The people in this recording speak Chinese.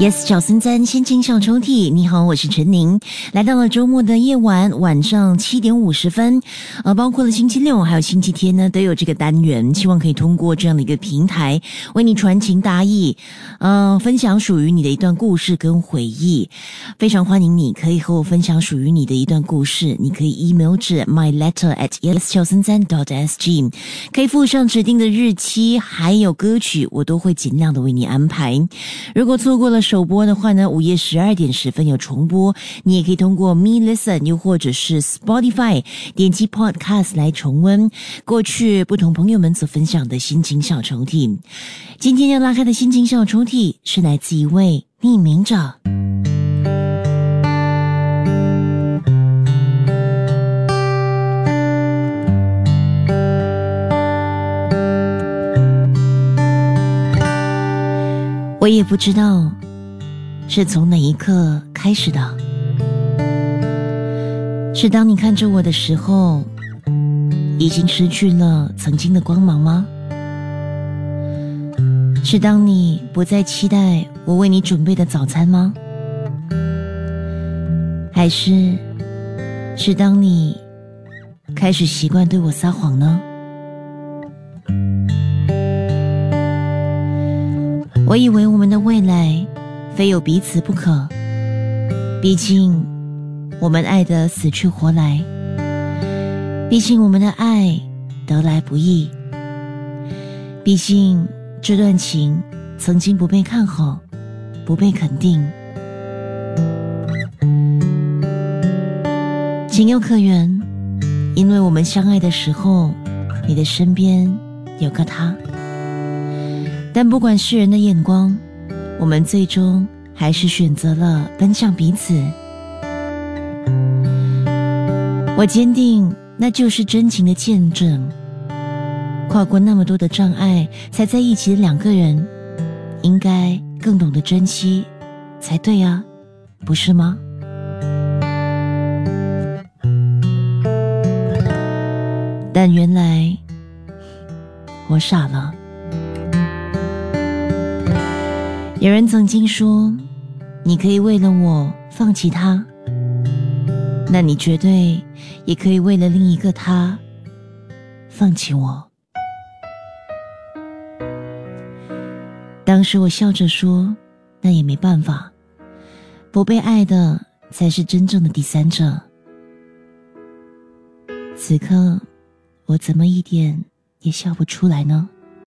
Yes，小森森心情小抽屉，你好，我是陈宁，来到了周末的夜晚，晚上七点五十分，呃，包括了星期六还有星期天呢，都有这个单元，希望可以通过这样的一个平台，为你传情达意，嗯，分享属于你的一段故事跟回忆，非常欢迎你可以和我分享属于你的一段故事，你可以 email 至 my letter at yes 小森森 dot sg，可以附上指定的日期，还有歌曲，我都会尽量的为你安排，如果错过了。首播的话呢，午夜十二点十分有重播，你也可以通过 Me Listen 又或者是 Spotify 点击 Podcast 来重温过去不同朋友们所分享的心情小抽屉。今天要拉开的心情小抽屉是来自一位匿名者。我也不知道。是从哪一刻开始的？是当你看着我的时候，已经失去了曾经的光芒吗？是当你不再期待我为你准备的早餐吗？还是是当你开始习惯对我撒谎呢？我以为我们的未来。非有彼此不可。毕竟，我们爱得死去活来；毕竟，我们的爱得来不易；毕竟，这段情曾经不被看好，不被肯定。情有可原，因为我们相爱的时候，你的身边有个他。但不管世人的眼光。我们最终还是选择了奔向彼此。我坚定，那就是真情的见证。跨过那么多的障碍才在一起的两个人，应该更懂得珍惜，才对啊，不是吗？但原来我傻了。有人曾经说：“你可以为了我放弃他，那你绝对也可以为了另一个他放弃我。”当时我笑着说：“那也没办法，不被爱的才是真正的第三者。”此刻，我怎么一点也笑不出来呢？